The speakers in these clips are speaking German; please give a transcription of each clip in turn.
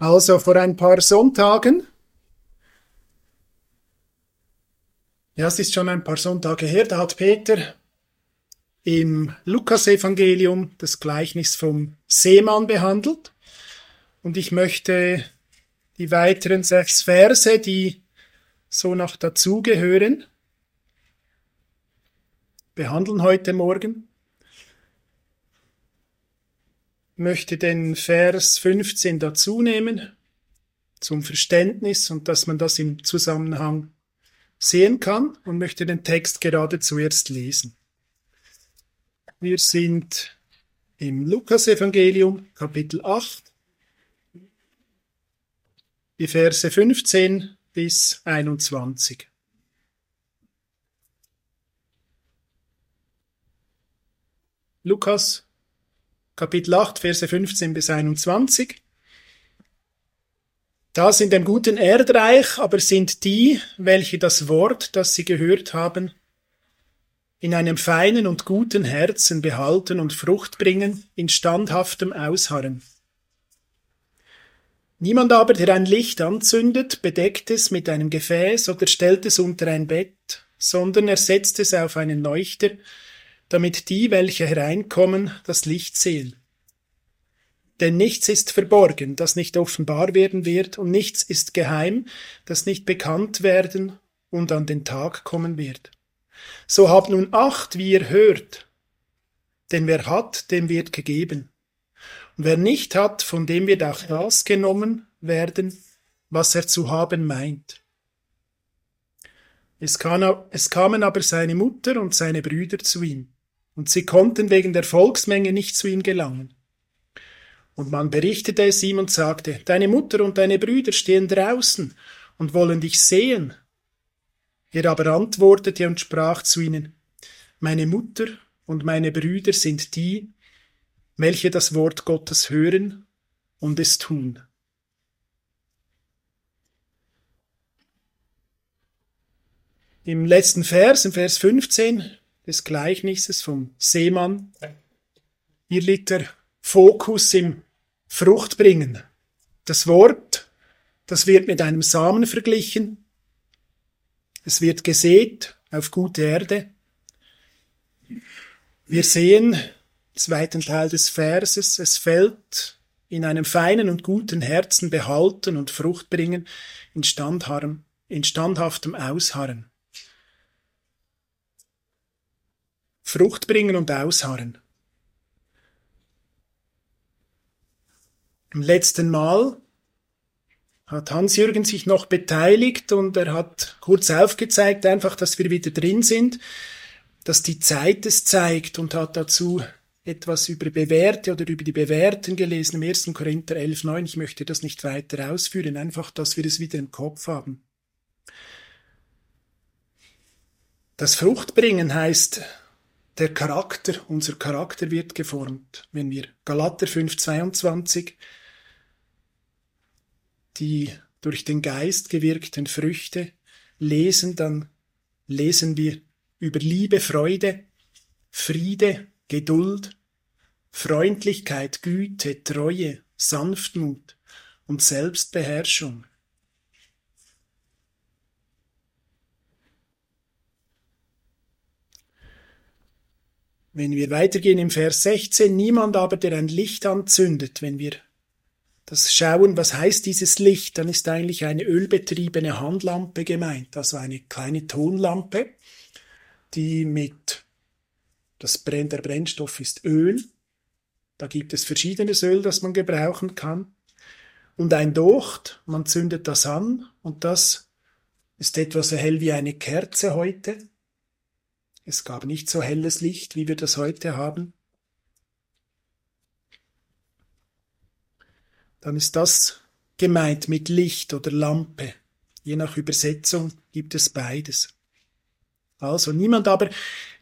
Also vor ein paar Sonntagen, ja, es ist schon ein paar Sonntage her, da hat Peter im Lukasevangelium das Gleichnis vom Seemann behandelt. Und ich möchte die weiteren sechs Verse, die so noch dazugehören, behandeln heute Morgen. Ich möchte den Vers 15 dazu nehmen zum Verständnis und dass man das im Zusammenhang sehen kann und möchte den Text gerade zuerst lesen. Wir sind im Lukasevangelium Kapitel 8, die Verse 15 bis 21. Lukas Kapitel 8, Verse 15 bis 21. Das in dem guten Erdreich aber sind die, welche das Wort, das sie gehört haben, in einem feinen und guten Herzen behalten und Frucht bringen, in standhaftem Ausharren. Niemand aber, der ein Licht anzündet, bedeckt es mit einem Gefäß oder stellt es unter ein Bett, sondern er setzt es auf einen Leuchter, damit die, welche hereinkommen, das Licht sehen. Denn nichts ist verborgen, das nicht offenbar werden wird, und nichts ist geheim, das nicht bekannt werden und an den Tag kommen wird. So habt nun Acht, wie ihr hört, denn wer hat, dem wird gegeben. Und wer nicht hat, von dem wird auch das genommen werden, was er zu haben meint. Es, kamen aber seine Mutter und seine Brüder zu ihm und sie konnten wegen der Volksmenge nicht zu ihm gelangen. Und man berichtete es ihm und sagte, Deine Mutter und deine Brüder stehen draußen und wollen dich sehen. Er aber antwortete und sprach zu ihnen, Meine Mutter und meine Brüder sind die, welche das Wort Gottes hören und es tun. Im letzten Vers, im Vers 15, des Gleichnisses vom Seemann. Hier liegt der Fokus im Fruchtbringen. Das Wort, das wird mit einem Samen verglichen. Es wird gesät auf gute Erde. Wir sehen, zweiten Teil des Verses, es fällt in einem feinen und guten Herzen behalten und Frucht bringen, in, standhaftem Ausharren. Frucht bringen und ausharren. Im letzten Mal hat Hans-Jürgen sich noch beteiligt und er hat kurz aufgezeigt, einfach, dass wir wieder drin sind, dass die Zeit es zeigt und hat dazu etwas über Bewährte oder über die Bewährten gelesen im 1. Korinther 11, 9. Ich möchte das nicht weiter ausführen, einfach, dass wir es wieder im Kopf haben. Das Fruchtbringen heißt der Charakter, unser Charakter wird geformt. Wenn wir Galater 5,22 die durch den Geist gewirkten Früchte lesen, dann lesen wir über Liebe, Freude, Friede, Geduld, Freundlichkeit, Güte, Treue, Sanftmut und Selbstbeherrschung. Wenn wir weitergehen im Vers 16, niemand aber, der ein Licht anzündet, wenn wir das schauen, was heißt dieses Licht, dann ist eigentlich eine ölbetriebene Handlampe gemeint, also eine kleine Tonlampe, die mit, das brennt, der Brennstoff ist Öl, da gibt es verschiedenes Öl, das man gebrauchen kann, und ein Docht, man zündet das an, und das ist etwa so hell wie eine Kerze heute, es gab nicht so helles Licht, wie wir das heute haben. Dann ist das gemeint mit Licht oder Lampe. Je nach Übersetzung gibt es beides. Also niemand aber,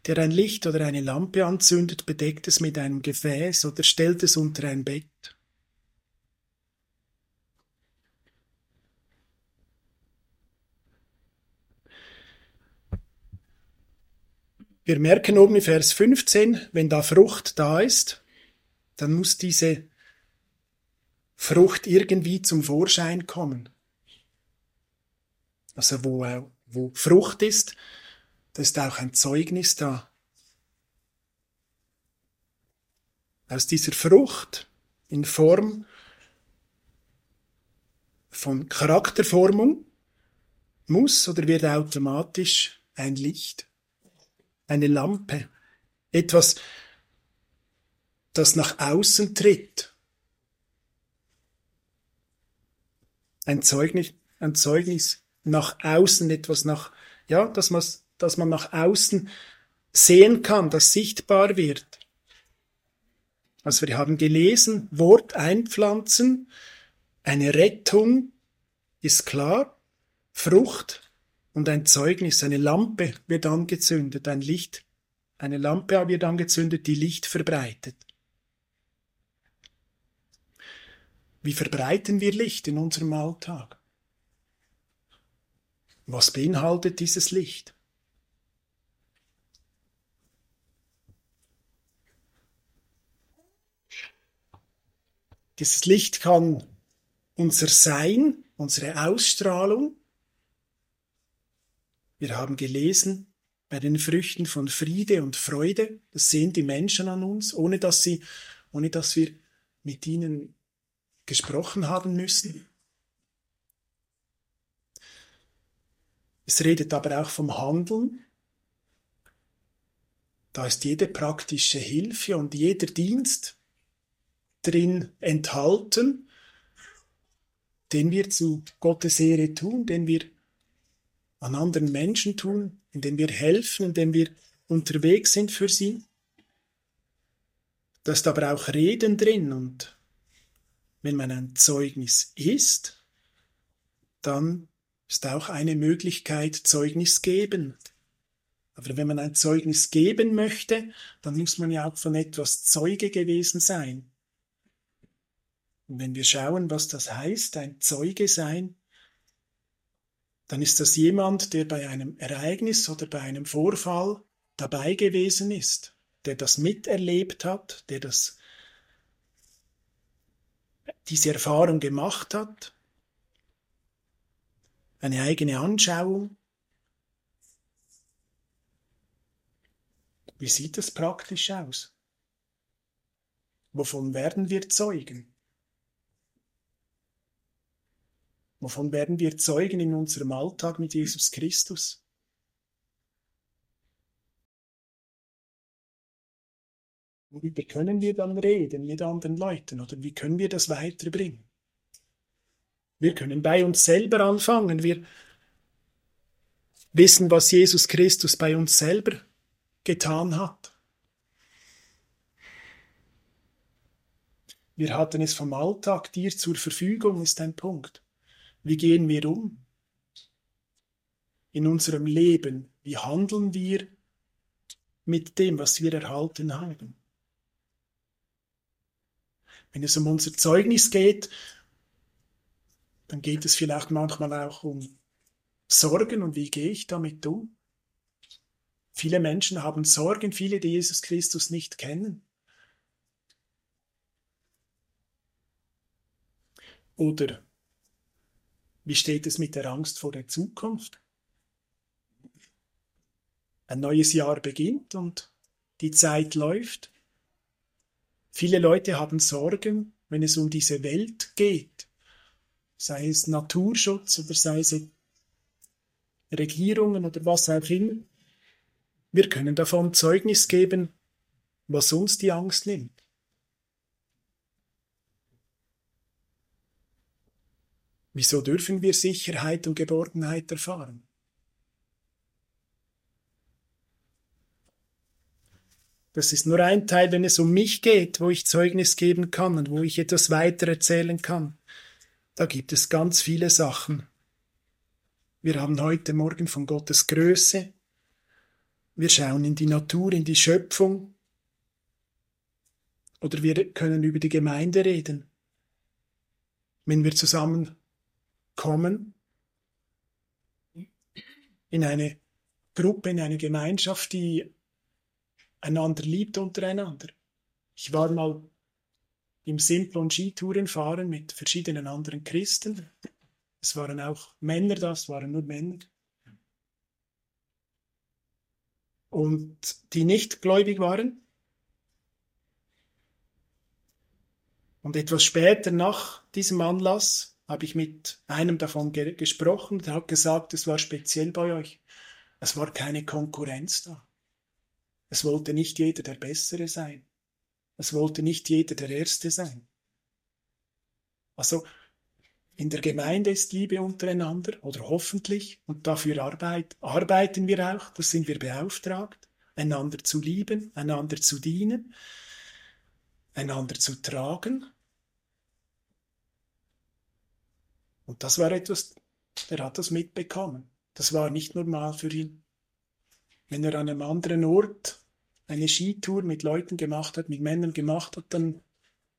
der ein Licht oder eine Lampe anzündet, bedeckt es mit einem Gefäß oder stellt es unter ein Bett. Wir merken oben in Vers 15, wenn da Frucht da ist, dann muss diese Frucht irgendwie zum Vorschein kommen. Also wo, wo Frucht ist, da ist auch ein Zeugnis da. Aus dieser Frucht in Form von Charakterformung muss oder wird automatisch ein Licht, eine Lampe, etwas, das nach außen tritt. Ein Zeugnis, ein Zeugnis nach außen, etwas nach, ja, dass man, dass man nach außen sehen kann, das sichtbar wird. Also wir haben gelesen, Wort einpflanzen, eine Rettung ist klar, Frucht und ein Zeugnis, eine Lampe wird angezündet, ein Licht, eine Lampe wird angezündet, die Licht verbreitet. Wie verbreiten wir Licht in unserem Alltag? Was beinhaltet dieses Licht? Dieses Licht kann unser Sein, unsere Ausstrahlung, wir haben gelesen, bei den Früchten von Friede und Freude, das sehen die Menschen an uns, ohne dass sie, ohne dass wir mit ihnen gesprochen haben müssen. Es redet aber auch vom Handeln. Da ist jede praktische Hilfe und jeder Dienst drin enthalten, den wir zu Gottes Ehre tun, den wir an anderen Menschen tun, indem wir helfen, indem wir unterwegs sind für sie. Da ist aber auch Reden drin und wenn man ein Zeugnis ist, dann ist auch eine Möglichkeit Zeugnis geben. Aber wenn man ein Zeugnis geben möchte, dann muss man ja auch von etwas Zeuge gewesen sein. Und wenn wir schauen, was das heißt, ein Zeuge sein, dann ist das jemand, der bei einem Ereignis oder bei einem Vorfall dabei gewesen ist, der das miterlebt hat, der das, diese Erfahrung gemacht hat, eine eigene Anschauung. Wie sieht das praktisch aus? Wovon werden wir Zeugen? Wovon werden wir Zeugen in unserem Alltag mit Jesus Christus? Worüber können wir dann reden mit anderen Leuten oder wie können wir das weiterbringen? Wir können bei uns selber anfangen. Wir wissen, was Jesus Christus bei uns selber getan hat. Wir hatten es vom Alltag dir zur Verfügung, ist ein Punkt. Wie gehen wir um? In unserem Leben, wie handeln wir mit dem, was wir erhalten haben? Wenn es um unser Zeugnis geht, dann geht es vielleicht manchmal auch um Sorgen und wie gehe ich damit um? Viele Menschen haben Sorgen, viele, die Jesus Christus nicht kennen. Oder wie steht es mit der Angst vor der Zukunft? Ein neues Jahr beginnt und die Zeit läuft. Viele Leute haben Sorgen, wenn es um diese Welt geht, sei es Naturschutz oder sei es Regierungen oder was auch immer. Wir können davon Zeugnis geben, was uns die Angst nimmt. Wieso dürfen wir Sicherheit und Geborgenheit erfahren? Das ist nur ein Teil, wenn es um mich geht, wo ich Zeugnis geben kann und wo ich etwas weiter erzählen kann. Da gibt es ganz viele Sachen. Wir haben heute Morgen von Gottes Größe. Wir schauen in die Natur, in die Schöpfung. Oder wir können über die Gemeinde reden. Wenn wir zusammen kommen in eine Gruppe, in eine Gemeinschaft, die einander liebt untereinander. Ich war mal im Simplon Skitouren fahren mit verschiedenen anderen Christen. Es waren auch Männer da, es waren nur Männer. Und die nicht gläubig waren. Und etwas später nach diesem Anlass habe ich mit einem davon ge gesprochen, der hat gesagt, es war speziell bei euch. Es war keine Konkurrenz da. Es wollte nicht jeder der Bessere sein. Es wollte nicht jeder der Erste sein. Also in der Gemeinde ist Liebe untereinander oder hoffentlich und dafür arbeit, arbeiten wir auch, das sind wir beauftragt, einander zu lieben, einander zu dienen, einander zu tragen. Und das war etwas, er hat das mitbekommen. Das war nicht normal für ihn. Wenn er an einem anderen Ort eine Skitour mit Leuten gemacht hat, mit Männern gemacht hat, dann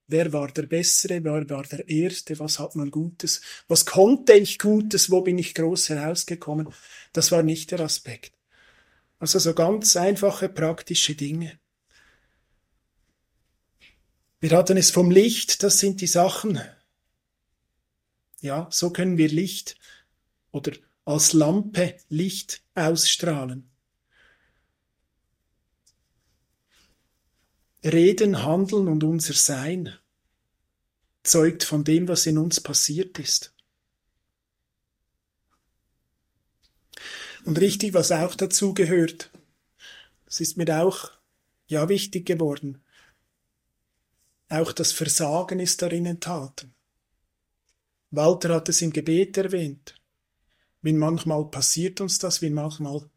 wer war der Bessere, wer war der Erste, was hat man Gutes, was konnte ich Gutes, wo bin ich groß herausgekommen, das war nicht der Aspekt. Also so ganz einfache praktische Dinge. Wir hatten es vom Licht, das sind die Sachen. Ja, so können wir Licht oder als Lampe Licht ausstrahlen. Reden, Handeln und unser Sein zeugt von dem, was in uns passiert ist. Und richtig, was auch dazu gehört, das ist mir auch ja wichtig geworden. Auch das Versagen ist darin enthalten. Walter hat es im Gebet erwähnt. Wie manchmal passiert uns das, wie manchmal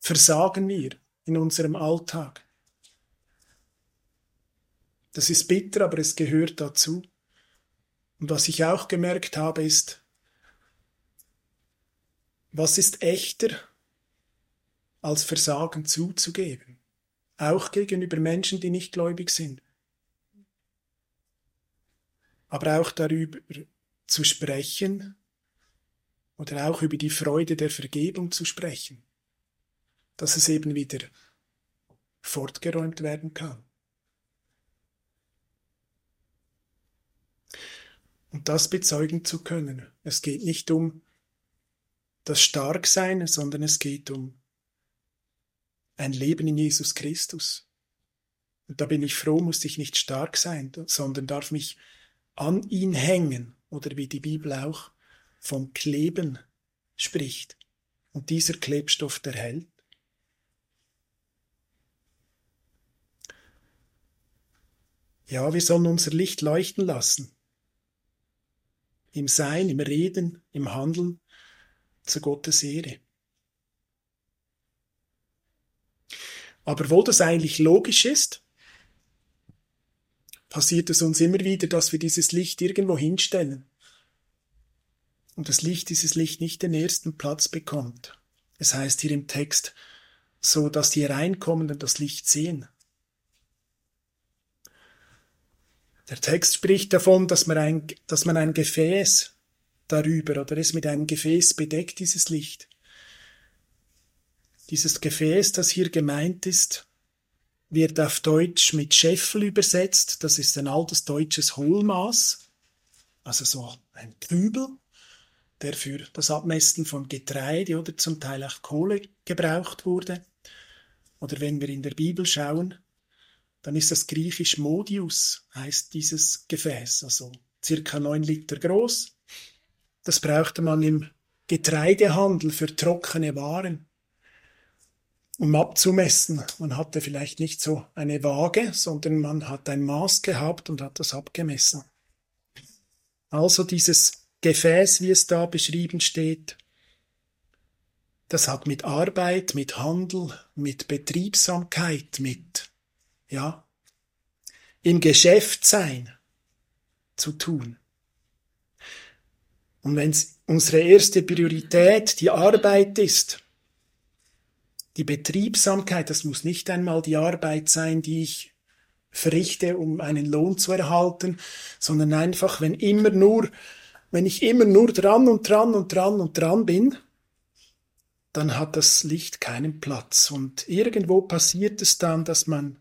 versagen wir in unserem Alltag. Das ist bitter, aber es gehört dazu. Und was ich auch gemerkt habe, ist, was ist echter, als Versagen zuzugeben? Auch gegenüber Menschen, die nicht gläubig sind. Aber auch darüber zu sprechen oder auch über die Freude der Vergebung zu sprechen, dass es eben wieder fortgeräumt werden kann. und das bezeugen zu können. Es geht nicht um das Starksein, sondern es geht um ein Leben in Jesus Christus. Und da bin ich froh, muss ich nicht stark sein, sondern darf mich an ihn hängen, oder wie die Bibel auch vom Kleben spricht. Und dieser Klebstoff, der hält. Ja, wir sollen unser Licht leuchten lassen im Sein, im Reden, im Handeln zu Gottes Ehre. Aber wo das eigentlich logisch ist, passiert es uns immer wieder, dass wir dieses Licht irgendwo hinstellen. Und das Licht, dieses Licht nicht den ersten Platz bekommt. Es heißt hier im Text, so dass die Reinkommenden das Licht sehen. Der Text spricht davon, dass man ein, dass man ein Gefäß darüber oder es mit einem Gefäß bedeckt, dieses Licht. Dieses Gefäß, das hier gemeint ist, wird auf Deutsch mit Scheffel übersetzt. Das ist ein altes deutsches Hohlmaß, also so ein Kübel, der für das Abmessen von Getreide oder zum Teil auch Kohle gebraucht wurde. Oder wenn wir in der Bibel schauen, dann ist das griechisch Modius, heißt dieses Gefäß, also circa neun Liter groß. Das brauchte man im Getreidehandel für trockene Waren, um abzumessen. Man hatte vielleicht nicht so eine Waage, sondern man hat ein Maß gehabt und hat das abgemessen. Also dieses Gefäß, wie es da beschrieben steht, das hat mit Arbeit, mit Handel, mit Betriebsamkeit, mit ja, im Geschäft sein zu tun. Und wenn unsere erste Priorität die Arbeit ist, die Betriebsamkeit, das muss nicht einmal die Arbeit sein, die ich verrichte, um einen Lohn zu erhalten, sondern einfach, wenn immer nur, wenn ich immer nur dran und dran und dran und dran bin, dann hat das Licht keinen Platz. Und irgendwo passiert es dann, dass man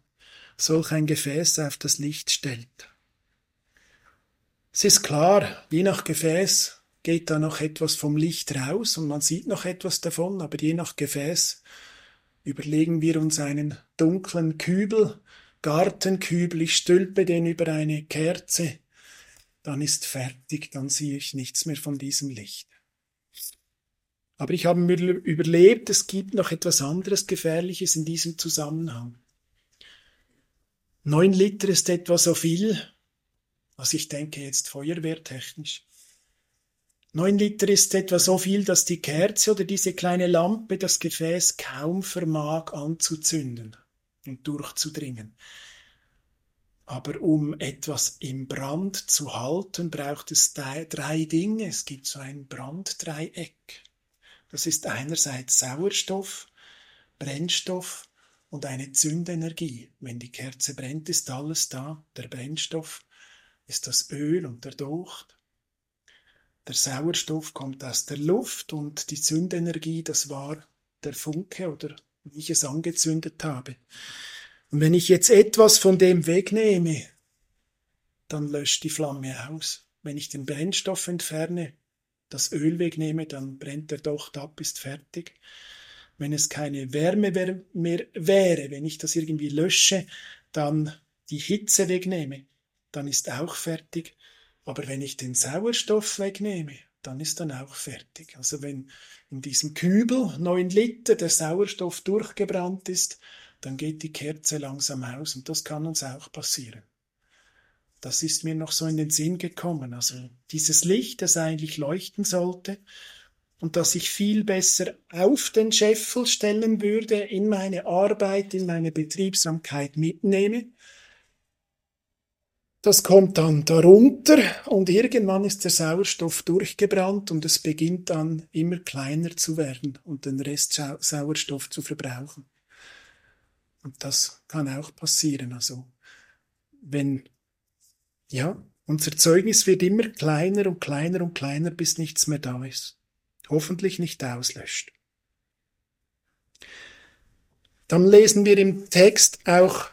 solch ein Gefäß auf das Licht stellt. Es ist klar, je nach Gefäß geht da noch etwas vom Licht raus und man sieht noch etwas davon, aber je nach Gefäß überlegen wir uns einen dunklen Kübel, Gartenkübel, ich stülpe den über eine Kerze, dann ist fertig, dann sehe ich nichts mehr von diesem Licht. Aber ich habe mir überlebt, es gibt noch etwas anderes Gefährliches in diesem Zusammenhang. Neun Liter ist etwa so viel, was ich denke jetzt feuerwehrtechnisch. Neun Liter ist etwa so viel, dass die Kerze oder diese kleine Lampe das Gefäß kaum vermag anzuzünden und durchzudringen. Aber um etwas im Brand zu halten, braucht es drei Dinge. Es gibt so ein Branddreieck. Das ist einerseits Sauerstoff, Brennstoff und eine Zündenergie. Wenn die Kerze brennt, ist alles da. Der Brennstoff ist das Öl und der Docht. Der Sauerstoff kommt aus der Luft und die Zündenergie, das war der Funke oder wie ich es angezündet habe. Und wenn ich jetzt etwas von dem wegnehme, dann löscht die Flamme aus. Wenn ich den Brennstoff entferne, das Öl wegnehme, dann brennt der Docht ab, ist fertig. Wenn es keine Wärme mehr wäre, wenn ich das irgendwie lösche, dann die Hitze wegnehme, dann ist auch fertig. Aber wenn ich den Sauerstoff wegnehme, dann ist dann auch fertig. Also wenn in diesem Kübel neun Liter der Sauerstoff durchgebrannt ist, dann geht die Kerze langsam aus und das kann uns auch passieren. Das ist mir noch so in den Sinn gekommen. Also dieses Licht, das eigentlich leuchten sollte und das ich viel besser auf den Scheffel stellen würde, in meine Arbeit, in meine Betriebsamkeit mitnehme. Das kommt dann darunter und irgendwann ist der Sauerstoff durchgebrannt und es beginnt dann immer kleiner zu werden und den Rest Sauerstoff zu verbrauchen. Und das kann auch passieren. Also, wenn ja, unser Zeugnis wird immer kleiner und kleiner und kleiner, bis nichts mehr da ist. Hoffentlich nicht auslöscht. Dann lesen wir im Text auch,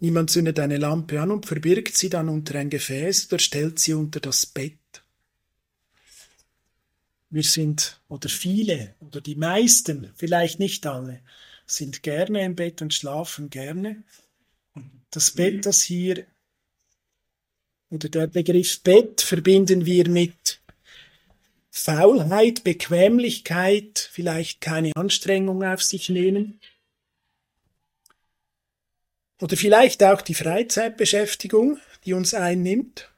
niemand zündet eine Lampe an und verbirgt sie dann unter ein Gefäß oder stellt sie unter das Bett. Wir sind, oder viele, oder die meisten, vielleicht nicht alle, sind gerne im Bett und schlafen gerne. Das Bett, das hier, oder der Begriff Bett verbinden wir mit Faulheit, Bequemlichkeit, vielleicht keine Anstrengung auf sich nehmen. Oder vielleicht auch die Freizeitbeschäftigung, die uns einnimmt.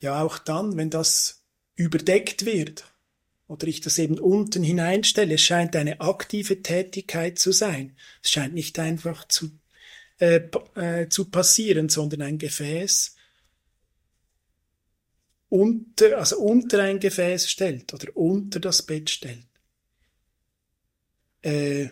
Ja, auch dann, wenn das überdeckt wird oder ich das eben unten hineinstelle, es scheint eine aktive Tätigkeit zu sein. Es scheint nicht einfach zu äh, äh, zu passieren, sondern ein Gefäß unter, also unter ein Gefäß stellt oder unter das Bett stellt. Äh,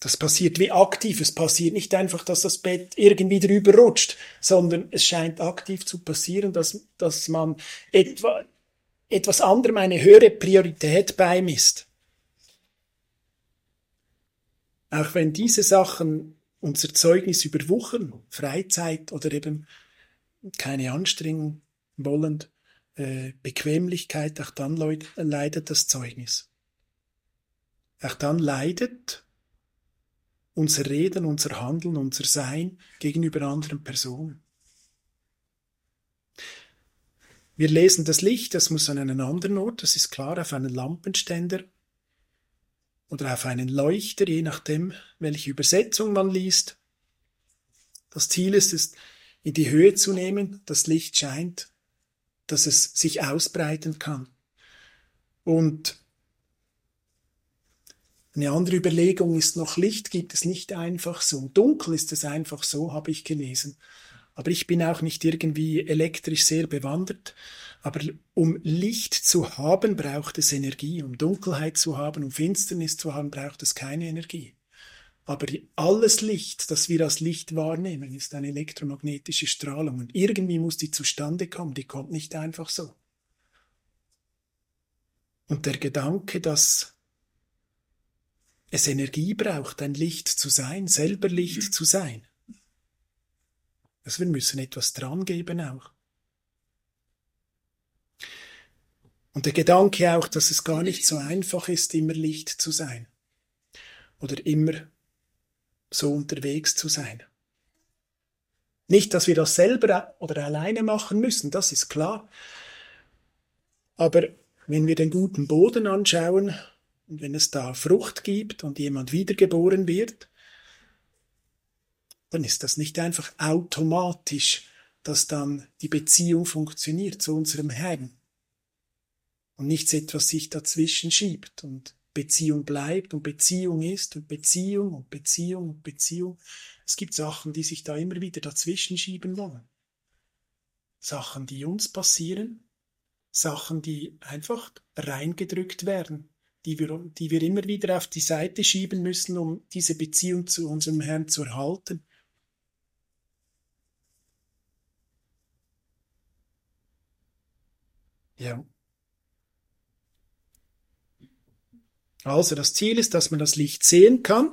das passiert wie aktiv. Es passiert nicht einfach, dass das Bett irgendwie drüber rutscht, sondern es scheint aktiv zu passieren, dass, dass man etwa, etwas anderem eine höhere Priorität beimisst. Auch wenn diese Sachen unser Zeugnis überwuchern, Freizeit oder eben keine Anstrengung wollend, äh, Bequemlichkeit, auch dann leidet das Zeugnis. Auch dann leidet unser Reden, unser Handeln, unser Sein gegenüber anderen Personen. Wir lesen das Licht, das muss an einen anderen Ort, das ist klar, auf einen Lampenständer oder auf einen Leuchter, je nachdem, welche Übersetzung man liest. Das Ziel ist es, in die Höhe zu nehmen, das Licht scheint, dass es sich ausbreiten kann. Und eine andere Überlegung ist noch, Licht gibt es nicht einfach so. Dunkel ist es einfach so, habe ich gelesen. Aber ich bin auch nicht irgendwie elektrisch sehr bewandert. Aber um Licht zu haben, braucht es Energie. Um Dunkelheit zu haben, um Finsternis zu haben, braucht es keine Energie. Aber alles Licht, das wir als Licht wahrnehmen, ist eine elektromagnetische Strahlung. Und irgendwie muss die zustande kommen. Die kommt nicht einfach so. Und der Gedanke, dass es Energie braucht, ein Licht zu sein, selber Licht zu sein, Also wir müssen etwas dran geben auch. Und der Gedanke auch, dass es gar nicht so einfach ist, immer Licht zu sein. Oder immer so unterwegs zu sein. Nicht, dass wir das selber oder alleine machen müssen, das ist klar. Aber wenn wir den guten Boden anschauen und wenn es da Frucht gibt und jemand wiedergeboren wird, dann ist das nicht einfach automatisch, dass dann die Beziehung funktioniert zu unserem Herrn und nichts etwas sich dazwischen schiebt und Beziehung bleibt und Beziehung ist und Beziehung und Beziehung und Beziehung. Es gibt Sachen, die sich da immer wieder dazwischen schieben wollen. Sachen, die uns passieren, Sachen, die einfach reingedrückt werden, die wir, die wir immer wieder auf die Seite schieben müssen, um diese Beziehung zu unserem Herrn zu erhalten. Ja. Also das Ziel ist, dass man das Licht sehen kann,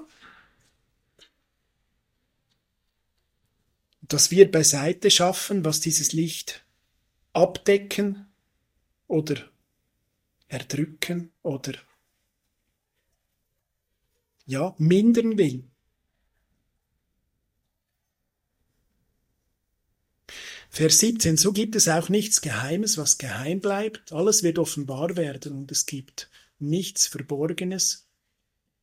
dass wir beiseite schaffen, was dieses Licht abdecken oder erdrücken oder ja, mindern will. Vers 17, so gibt es auch nichts Geheimes, was geheim bleibt, alles wird offenbar werden und es gibt nichts Verborgenes,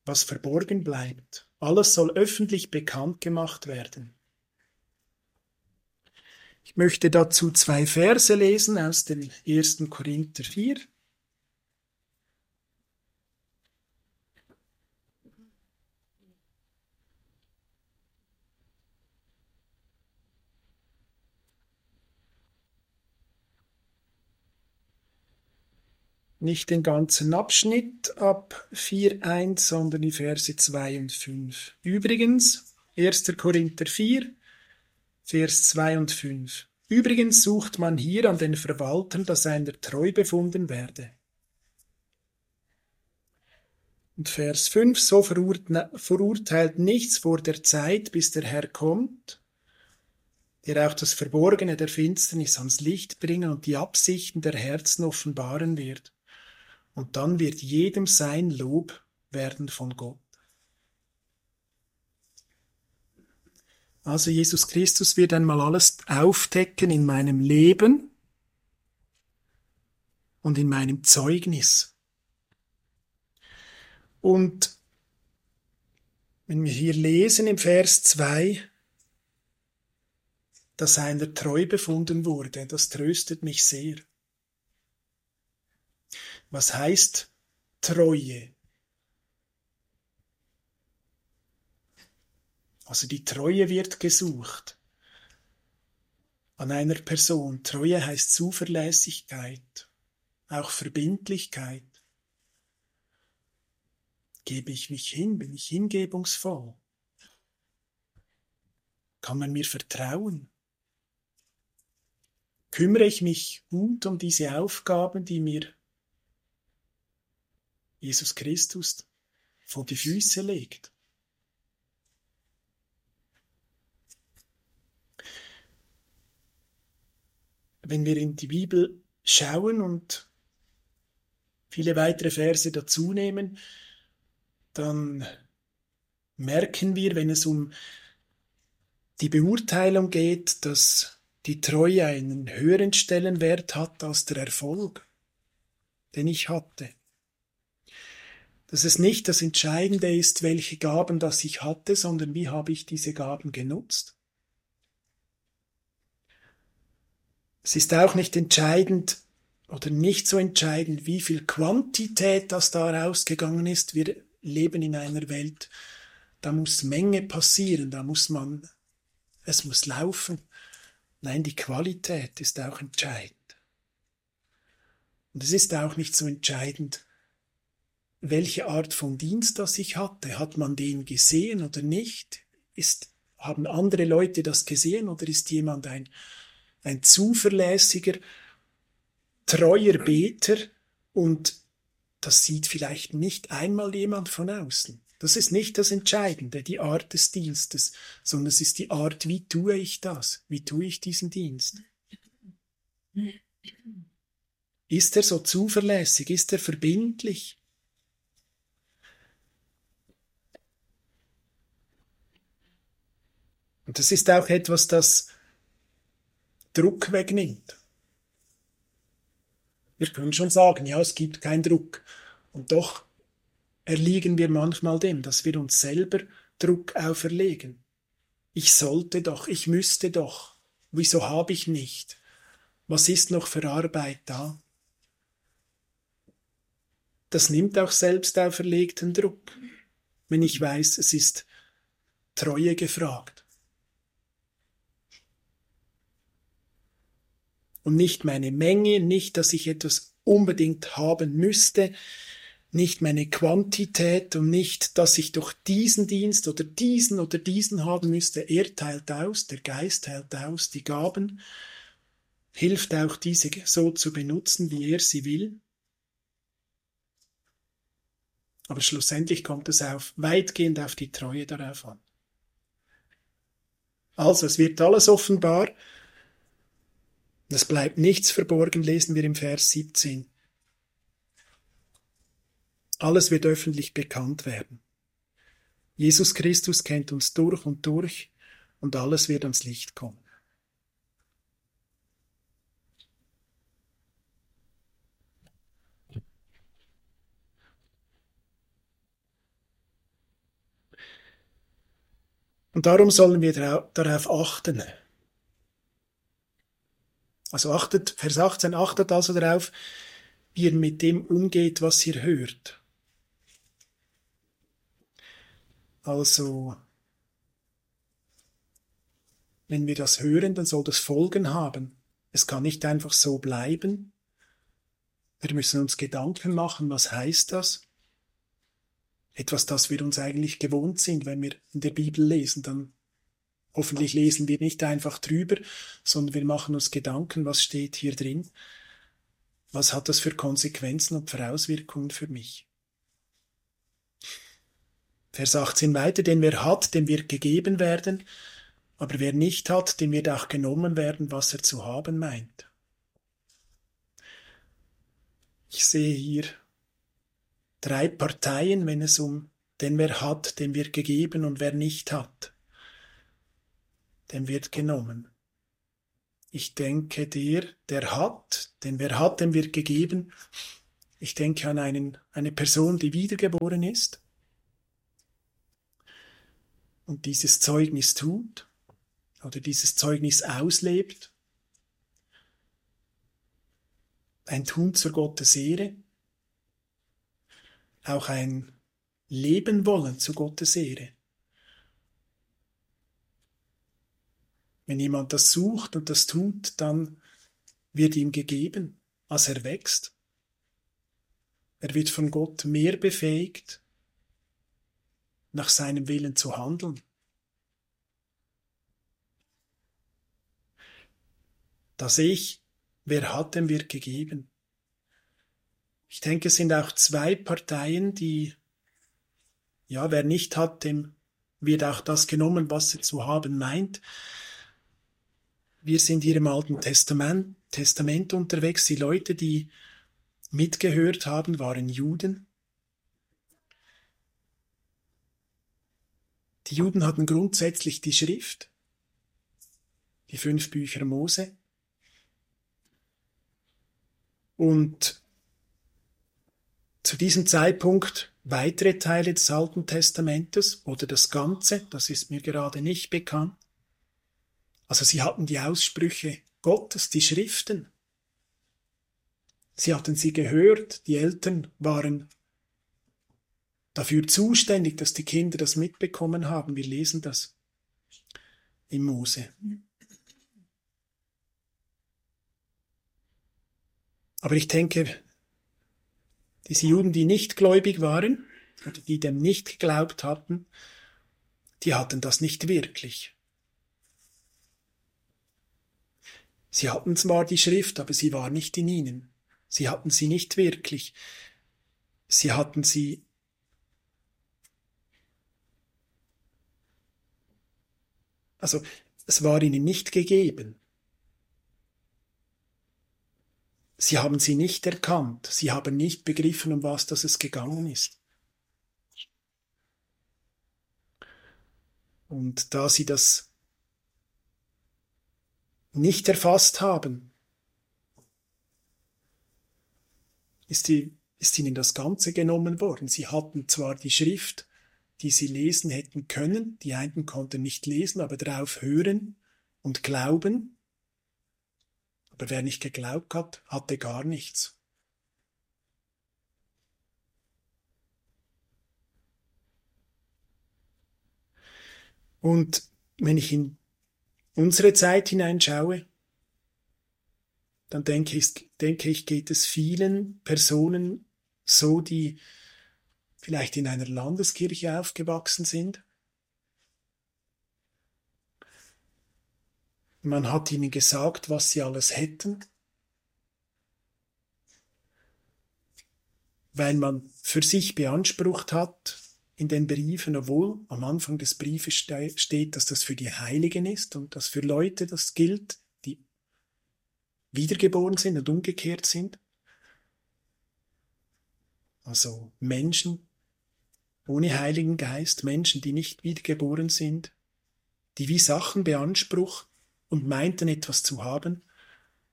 was verborgen bleibt. Alles soll öffentlich bekannt gemacht werden. Ich möchte dazu zwei Verse lesen aus dem 1. Korinther 4. nicht den ganzen Abschnitt ab 4.1, sondern die Verse 2 und 5. Übrigens, 1. Korinther 4, Vers 2 und 5. Übrigens sucht man hier an den Verwaltern, dass einer treu befunden werde. Und Vers 5, so verurteilt nichts vor der Zeit, bis der Herr kommt, der auch das Verborgene der Finsternis ans Licht bringen und die Absichten der Herzen offenbaren wird und dann wird jedem sein Lob werden von Gott. Also Jesus Christus wird einmal alles aufdecken in meinem Leben und in meinem Zeugnis. Und wenn wir hier lesen im Vers 2, dass einer treu befunden wurde, das tröstet mich sehr. Was heißt Treue? Also die Treue wird gesucht an einer Person. Treue heißt Zuverlässigkeit, auch Verbindlichkeit. Gebe ich mich hin, bin ich hingebungsvoll? Kann man mir vertrauen? Kümmere ich mich gut um diese Aufgaben, die mir Jesus Christus vor die Füße legt. Wenn wir in die Bibel schauen und viele weitere Verse dazu nehmen, dann merken wir, wenn es um die Beurteilung geht, dass die Treue einen höheren Stellenwert hat als der Erfolg, den ich hatte dass es nicht das Entscheidende ist, welche Gaben das ich hatte, sondern wie habe ich diese Gaben genutzt. Es ist auch nicht entscheidend oder nicht so entscheidend, wie viel Quantität das da rausgegangen ist. Wir leben in einer Welt, da muss Menge passieren, da muss man, es muss laufen. Nein, die Qualität ist auch entscheidend. Und es ist auch nicht so entscheidend, welche Art von Dienst das ich hatte. Hat man den gesehen oder nicht? Ist, haben andere Leute das gesehen oder ist jemand ein, ein zuverlässiger, treuer Beter und das sieht vielleicht nicht einmal jemand von außen. Das ist nicht das Entscheidende, die Art des Dienstes, sondern es ist die Art, wie tue ich das? Wie tue ich diesen Dienst? Ist er so zuverlässig? Ist er verbindlich? Und das ist auch etwas, das Druck wegnimmt. Wir können schon sagen, ja, es gibt keinen Druck. Und doch erliegen wir manchmal dem, dass wir uns selber Druck auferlegen. Ich sollte doch, ich müsste doch. Wieso habe ich nicht? Was ist noch für Arbeit da? Das nimmt auch selbst auferlegten Druck, wenn ich weiß, es ist Treue gefragt. Und nicht meine Menge, nicht, dass ich etwas unbedingt haben müsste, nicht meine Quantität und nicht, dass ich doch diesen Dienst oder diesen oder diesen haben müsste. Er teilt aus, der Geist teilt aus, die Gaben, hilft auch diese so zu benutzen, wie er sie will. Aber schlussendlich kommt es auf, weitgehend auf die Treue darauf an. Also, es wird alles offenbar. Es bleibt nichts verborgen, lesen wir im Vers 17. Alles wird öffentlich bekannt werden. Jesus Christus kennt uns durch und durch und alles wird ans Licht kommen. Und darum sollen wir darauf achten. Also achtet, Vers 18, achtet also darauf, wie ihr mit dem umgeht, was ihr hört. Also, wenn wir das hören, dann soll das Folgen haben. Es kann nicht einfach so bleiben. Wir müssen uns Gedanken machen, was heißt das? Etwas, das wir uns eigentlich gewohnt sind, wenn wir in der Bibel lesen, dann hoffentlich lesen wir nicht einfach drüber, sondern wir machen uns Gedanken, was steht hier drin? Was hat das für Konsequenzen und für Auswirkungen für mich? Vers 18 weiter, denn wer hat, dem wird gegeben werden, aber wer nicht hat, dem wird auch genommen werden, was er zu haben meint. Ich sehe hier drei Parteien, wenn es um den wer hat, dem wird gegeben und wer nicht hat, dem wird genommen. Ich denke der, der hat, denn wer hat, dem wird gegeben. Ich denke an einen, eine Person, die wiedergeboren ist und dieses Zeugnis tut oder dieses Zeugnis auslebt, ein Tun zur Gottes Ehre, auch ein Leben wollen zu Gottes Ehre. Wenn jemand das sucht und das tut, dann wird ihm gegeben, als er wächst. Er wird von Gott mehr befähigt, nach seinem Willen zu handeln. Da sehe ich, wer hat, dem wird gegeben. Ich denke, es sind auch zwei Parteien, die, ja, wer nicht hat, dem wird auch das genommen, was er zu haben meint. Wir sind hier im Alten Testament, Testament unterwegs. Die Leute, die mitgehört haben, waren Juden. Die Juden hatten grundsätzlich die Schrift, die fünf Bücher Mose. Und zu diesem Zeitpunkt weitere Teile des Alten Testamentes oder das Ganze, das ist mir gerade nicht bekannt. Also sie hatten die Aussprüche Gottes, die Schriften. Sie hatten sie gehört, die Eltern waren dafür zuständig, dass die Kinder das mitbekommen haben. Wir lesen das im Mose. Aber ich denke, diese Juden, die nicht gläubig waren, oder die dem nicht geglaubt hatten, die hatten das nicht wirklich. Sie hatten zwar die Schrift, aber sie war nicht in ihnen. Sie hatten sie nicht wirklich. Sie hatten sie Also es war ihnen nicht gegeben. Sie haben sie nicht erkannt, sie haben nicht begriffen, um was das es gegangen ist. Und da sie das nicht erfasst haben, ist, die, ist ihnen das Ganze genommen worden. Sie hatten zwar die Schrift, die sie lesen hätten können, die einen konnten nicht lesen, aber darauf hören und glauben. Aber wer nicht geglaubt hat, hatte gar nichts. Und wenn ich in unsere Zeit hineinschaue, dann denke ich, denke ich, geht es vielen Personen so, die vielleicht in einer Landeskirche aufgewachsen sind. Man hat ihnen gesagt, was sie alles hätten, weil man für sich beansprucht hat, in den Briefen, obwohl am Anfang des Briefes steht, dass das für die Heiligen ist und dass für Leute das gilt, wiedergeboren sind und umgekehrt sind. Also Menschen ohne Heiligen Geist, Menschen, die nicht wiedergeboren sind, die wie Sachen beansprucht und meinten etwas zu haben,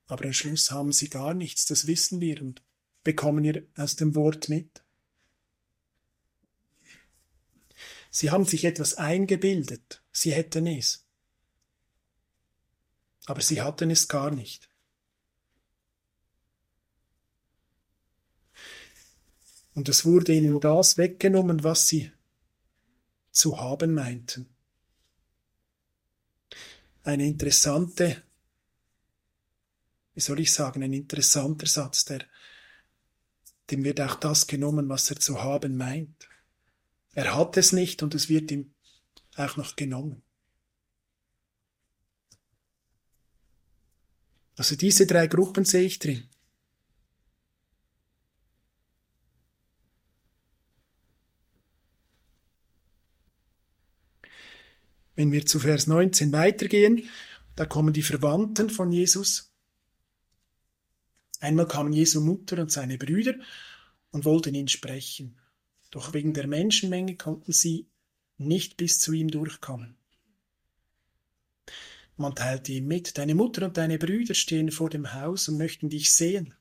aber am Schluss haben sie gar nichts, das wissen wir und bekommen wir aus dem Wort mit. Sie haben sich etwas eingebildet, sie hätten es, aber sie hatten es gar nicht. Und es wurde ihnen das weggenommen, was sie zu haben meinten. Eine interessante, wie soll ich sagen, ein interessanter Satz, der, dem wird auch das genommen, was er zu haben meint. Er hat es nicht und es wird ihm auch noch genommen. Also diese drei Gruppen sehe ich drin. Wenn wir zu Vers 19 weitergehen, da kommen die Verwandten von Jesus. Einmal kamen Jesu Mutter und seine Brüder und wollten ihn sprechen. Doch wegen der Menschenmenge konnten sie nicht bis zu ihm durchkommen. Man teilte ihm mit, deine Mutter und deine Brüder stehen vor dem Haus und möchten dich sehen.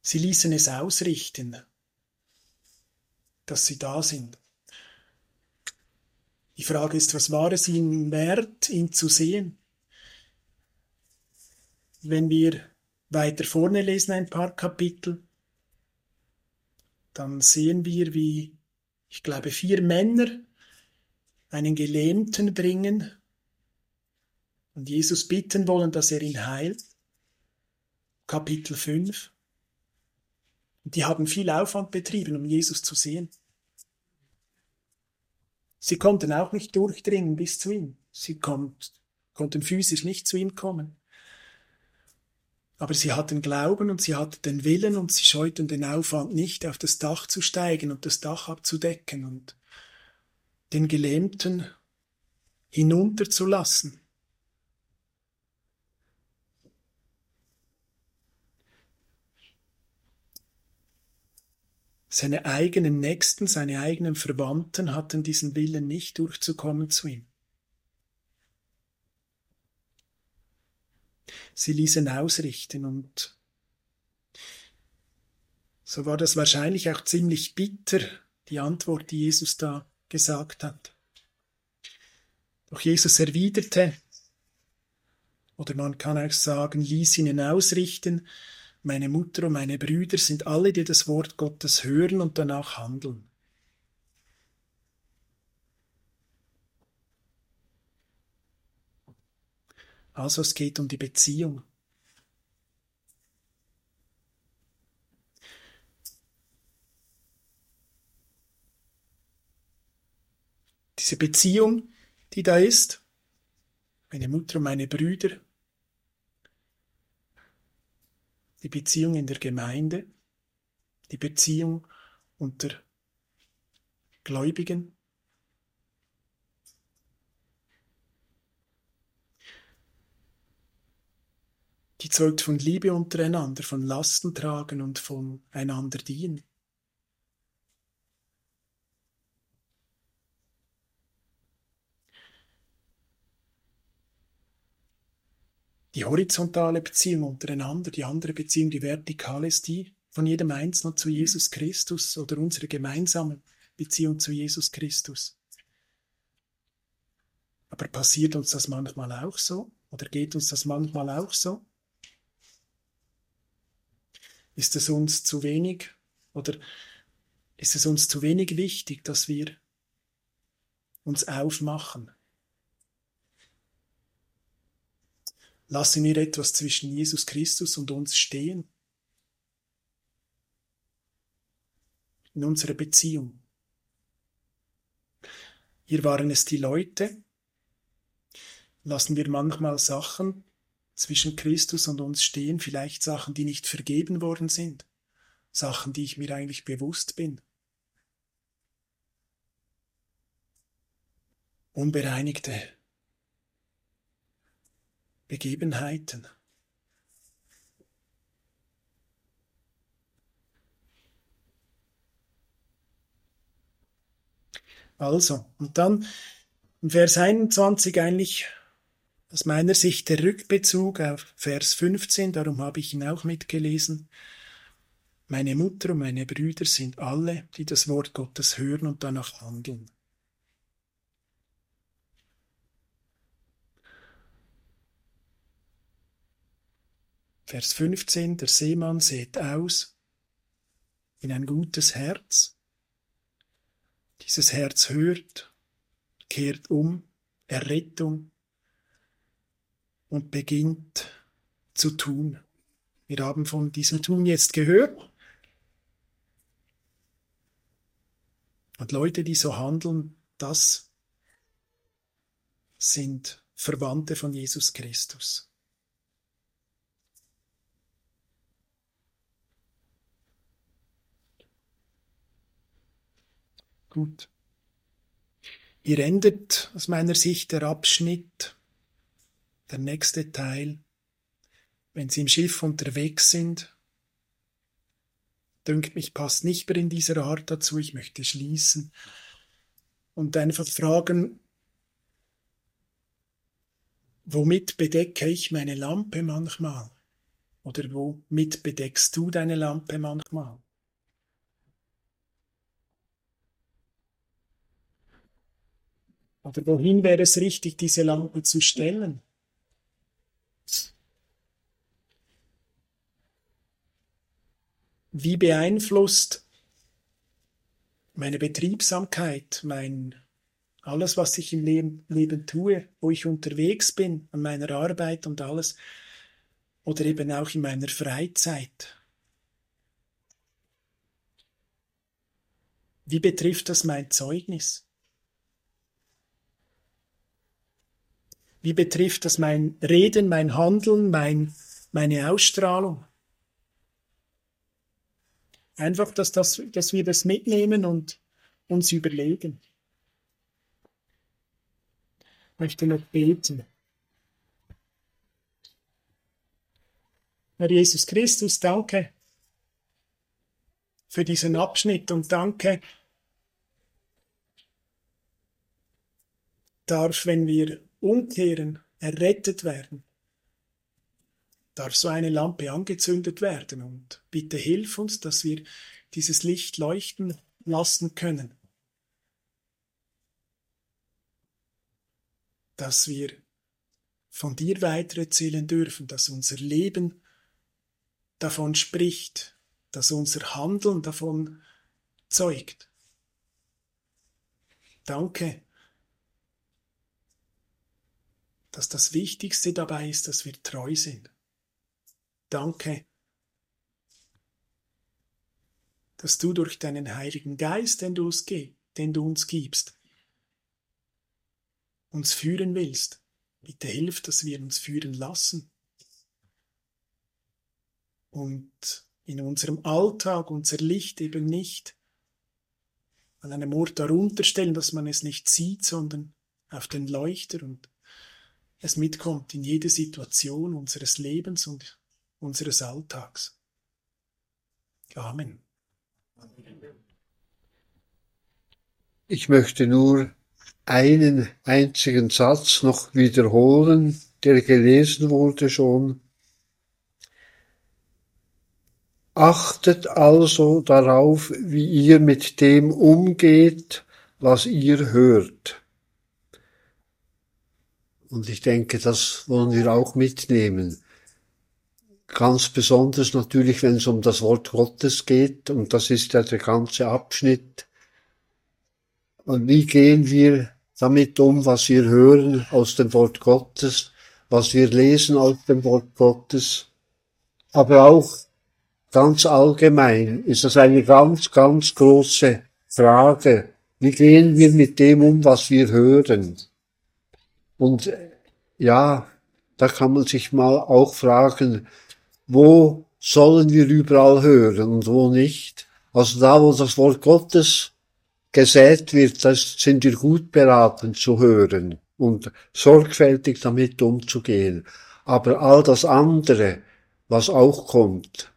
Sie ließen es ausrichten, dass sie da sind. Die Frage ist, was war es ihnen wert, ihn zu sehen? Wenn wir weiter vorne lesen, ein paar Kapitel, dann sehen wir, wie, ich glaube, vier Männer einen Gelähmten bringen und Jesus bitten wollen, dass er ihn heilt. Kapitel 5. Die haben viel Aufwand betrieben, um Jesus zu sehen. Sie konnten auch nicht durchdringen bis zu ihm. Sie konnt, konnten physisch nicht zu ihm kommen. Aber sie hatten Glauben und sie hatten den Willen und sie scheuten den Aufwand nicht, auf das Dach zu steigen und das Dach abzudecken und den Gelähmten hinunterzulassen. Seine eigenen Nächsten, seine eigenen Verwandten hatten diesen Willen nicht durchzukommen zu ihm. Sie ließen ausrichten und so war das wahrscheinlich auch ziemlich bitter, die Antwort, die Jesus da gesagt hat. Doch Jesus erwiderte, oder man kann auch sagen, ließ ihnen ausrichten, meine Mutter und meine Brüder sind alle, die das Wort Gottes hören und danach handeln. Also es geht um die Beziehung. Diese Beziehung, die da ist, meine Mutter und meine Brüder, die Beziehung in der Gemeinde, die Beziehung unter Gläubigen, Die zeugt von Liebe untereinander, von Lasten tragen und von einander dienen. Die horizontale Beziehung untereinander, die andere Beziehung, die vertikale ist die von jedem Einzelnen zu Jesus Christus oder unsere gemeinsame Beziehung zu Jesus Christus. Aber passiert uns das manchmal auch so? Oder geht uns das manchmal auch so? Ist es uns zu wenig oder ist es uns zu wenig wichtig, dass wir uns aufmachen Lassen wir etwas zwischen Jesus Christus und uns stehen. In unserer Beziehung. Hier waren es die Leute. Lassen wir manchmal Sachen zwischen Christus und uns stehen, vielleicht Sachen, die nicht vergeben worden sind, Sachen, die ich mir eigentlich bewusst bin. Unbereinigte Begebenheiten. Also, und dann in Vers 21 eigentlich aus meiner Sicht der Rückbezug auf Vers 15, darum habe ich ihn auch mitgelesen. Meine Mutter und meine Brüder sind alle, die das Wort Gottes hören und danach handeln. Vers 15, der Seemann sät aus in ein gutes Herz. Dieses Herz hört, kehrt um, Errettung und beginnt zu tun. Wir haben von diesem Tun jetzt gehört. Und Leute, die so handeln, das sind Verwandte von Jesus Christus. Gut. Hier endet aus meiner Sicht der Abschnitt, der nächste Teil. Wenn Sie im Schiff unterwegs sind, dünkt mich, passt nicht mehr in dieser Art dazu. Ich möchte schließen und einfach fragen, womit bedecke ich meine Lampe manchmal? Oder womit bedeckst du deine Lampe manchmal? Oder wohin wäre es richtig, diese Lampe zu stellen? Wie beeinflusst meine Betriebsamkeit, mein alles, was ich im Leben, Leben tue, wo ich unterwegs bin, an meiner Arbeit und alles, oder eben auch in meiner Freizeit. Wie betrifft das mein Zeugnis? Wie betrifft das mein Reden, mein Handeln, mein, meine Ausstrahlung? Einfach, dass, das, dass wir das mitnehmen und uns überlegen. Ich möchte noch beten. Herr Jesus Christus, danke für diesen Abschnitt und danke, darf, wenn wir umkehren, errettet werden, darf so eine Lampe angezündet werden und bitte hilf uns, dass wir dieses Licht leuchten lassen können, dass wir von dir weitererzählen dürfen, dass unser Leben davon spricht, dass unser Handeln davon zeugt. Danke, dass das Wichtigste dabei ist, dass wir treu sind. Danke, dass du durch deinen Heiligen Geist, den du uns, den du uns gibst, uns führen willst. Bitte hilf, dass wir uns führen lassen. Und in unserem Alltag unser Licht eben nicht an einem Ort darunter stellen, dass man es nicht sieht, sondern auf den Leuchter und es mitkommt in jede Situation unseres Lebens und unseres Alltags. Amen. Ich möchte nur einen einzigen Satz noch wiederholen, der gelesen wurde schon. Achtet also darauf, wie ihr mit dem umgeht, was ihr hört. Und ich denke, das wollen wir auch mitnehmen. Ganz besonders natürlich, wenn es um das Wort Gottes geht, und das ist ja der ganze Abschnitt. Und wie gehen wir damit um, was wir hören aus dem Wort Gottes, was wir lesen aus dem Wort Gottes, aber auch ganz allgemein ist das eine ganz, ganz große Frage. Wie gehen wir mit dem um, was wir hören? Und ja, da kann man sich mal auch fragen, wo sollen wir überall hören und wo nicht? Also da, wo das Wort Gottes gesät wird, das sind wir gut beraten zu hören und sorgfältig damit umzugehen. Aber all das andere, was auch kommt,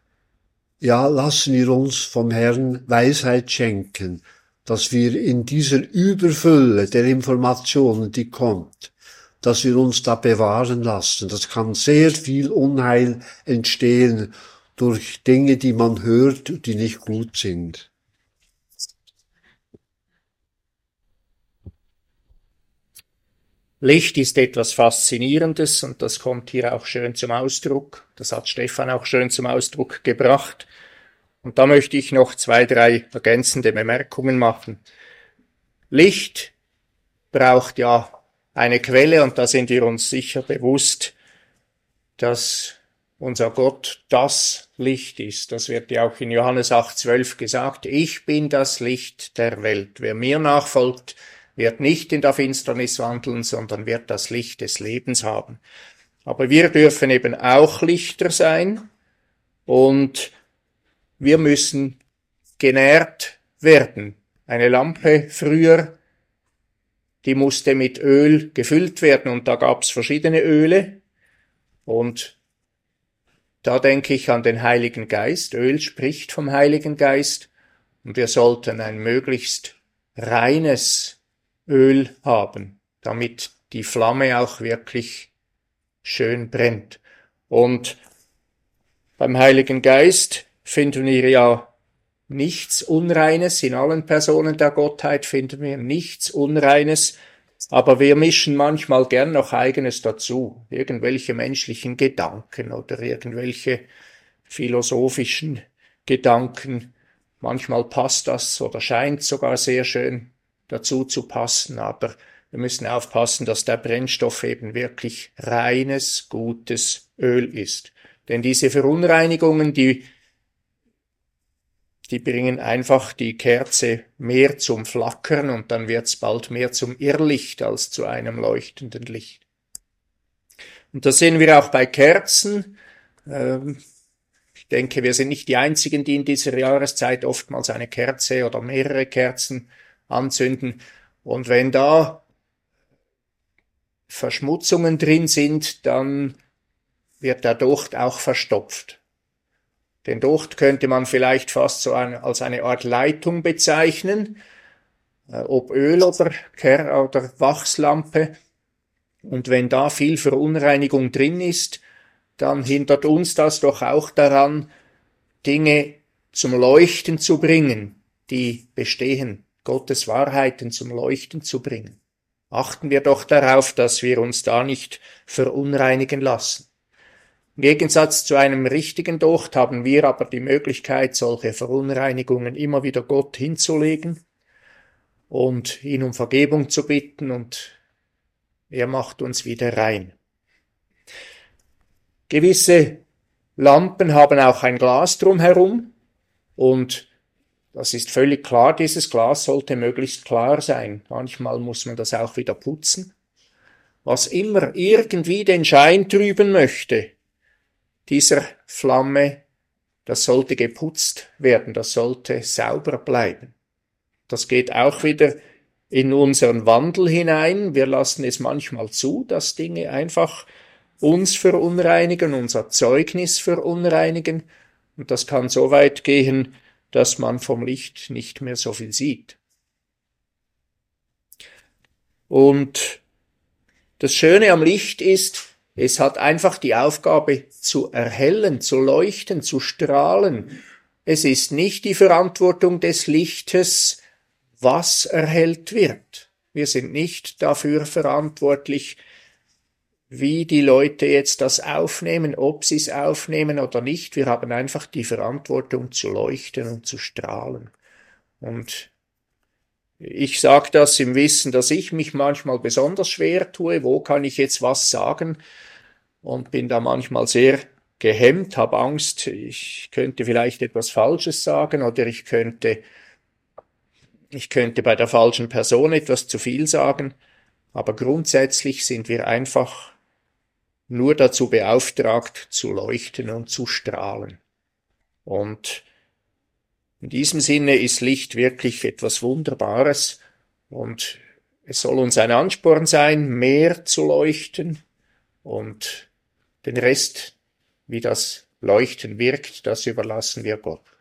ja, lassen wir uns vom Herrn Weisheit schenken, dass wir in dieser Überfülle der Informationen, die kommt, dass wir uns da bewahren lassen. Das kann sehr viel Unheil entstehen durch Dinge, die man hört, die nicht gut sind. Licht ist etwas Faszinierendes und das kommt hier auch schön zum Ausdruck. Das hat Stefan auch schön zum Ausdruck gebracht. Und da möchte ich noch zwei, drei ergänzende Bemerkungen machen. Licht braucht ja eine Quelle und da sind wir uns sicher bewusst, dass unser Gott das Licht ist. Das wird ja auch in Johannes 8,12 gesagt. Ich bin das Licht der Welt. Wer mir nachfolgt, wird nicht in der Finsternis wandeln, sondern wird das Licht des Lebens haben. Aber wir dürfen eben auch Lichter sein und wir müssen genährt werden. Eine Lampe früher, die musste mit Öl gefüllt werden und da gab's verschiedene Öle und da denke ich an den Heiligen Geist. Öl spricht vom Heiligen Geist und wir sollten ein möglichst reines Öl haben, damit die Flamme auch wirklich schön brennt. Und beim Heiligen Geist finden wir ja nichts Unreines, in allen Personen der Gottheit finden wir nichts Unreines, aber wir mischen manchmal gern noch eigenes dazu, irgendwelche menschlichen Gedanken oder irgendwelche philosophischen Gedanken. Manchmal passt das oder scheint sogar sehr schön dazu zu passen, aber wir müssen aufpassen, dass der Brennstoff eben wirklich reines, gutes Öl ist. Denn diese Verunreinigungen, die die bringen einfach die Kerze mehr zum Flackern und dann wird's bald mehr zum Irrlicht als zu einem leuchtenden Licht. Und das sehen wir auch bei Kerzen. Ähm, ich denke, wir sind nicht die Einzigen, die in dieser Jahreszeit oftmals eine Kerze oder mehrere Kerzen anzünden. Und wenn da Verschmutzungen drin sind, dann wird der Docht auch verstopft. Den Docht könnte man vielleicht fast so eine, als eine Art Leitung bezeichnen, äh, ob Öl oder Ker oder Wachslampe. Und wenn da viel Verunreinigung drin ist, dann hindert uns das doch auch daran, Dinge zum Leuchten zu bringen, die bestehen, Gottes Wahrheiten zum Leuchten zu bringen. Achten wir doch darauf, dass wir uns da nicht verunreinigen lassen. Im Gegensatz zu einem richtigen Docht haben wir aber die Möglichkeit, solche Verunreinigungen immer wieder Gott hinzulegen und ihn um Vergebung zu bitten und er macht uns wieder rein. Gewisse Lampen haben auch ein Glas drumherum und das ist völlig klar, dieses Glas sollte möglichst klar sein. Manchmal muss man das auch wieder putzen. Was immer irgendwie den Schein trüben möchte, dieser Flamme, das sollte geputzt werden, das sollte sauber bleiben. Das geht auch wieder in unseren Wandel hinein. Wir lassen es manchmal zu, dass Dinge einfach uns verunreinigen, unser Zeugnis verunreinigen. Und das kann so weit gehen, dass man vom Licht nicht mehr so viel sieht. Und das Schöne am Licht ist, es hat einfach die Aufgabe zu erhellen, zu leuchten, zu strahlen. Es ist nicht die Verantwortung des Lichtes, was erhellt wird. Wir sind nicht dafür verantwortlich, wie die Leute jetzt das aufnehmen, ob sie es aufnehmen oder nicht. Wir haben einfach die Verantwortung zu leuchten und zu strahlen. Und ich sage das im Wissen, dass ich mich manchmal besonders schwer tue, wo kann ich jetzt was sagen? Und bin da manchmal sehr gehemmt, habe Angst, ich könnte vielleicht etwas Falsches sagen oder ich könnte ich könnte bei der falschen Person etwas zu viel sagen, aber grundsätzlich sind wir einfach nur dazu beauftragt, zu leuchten und zu strahlen. Und in diesem Sinne ist Licht wirklich etwas Wunderbares und es soll uns ein Ansporn sein, mehr zu leuchten und den Rest, wie das Leuchten wirkt, das überlassen wir Gott.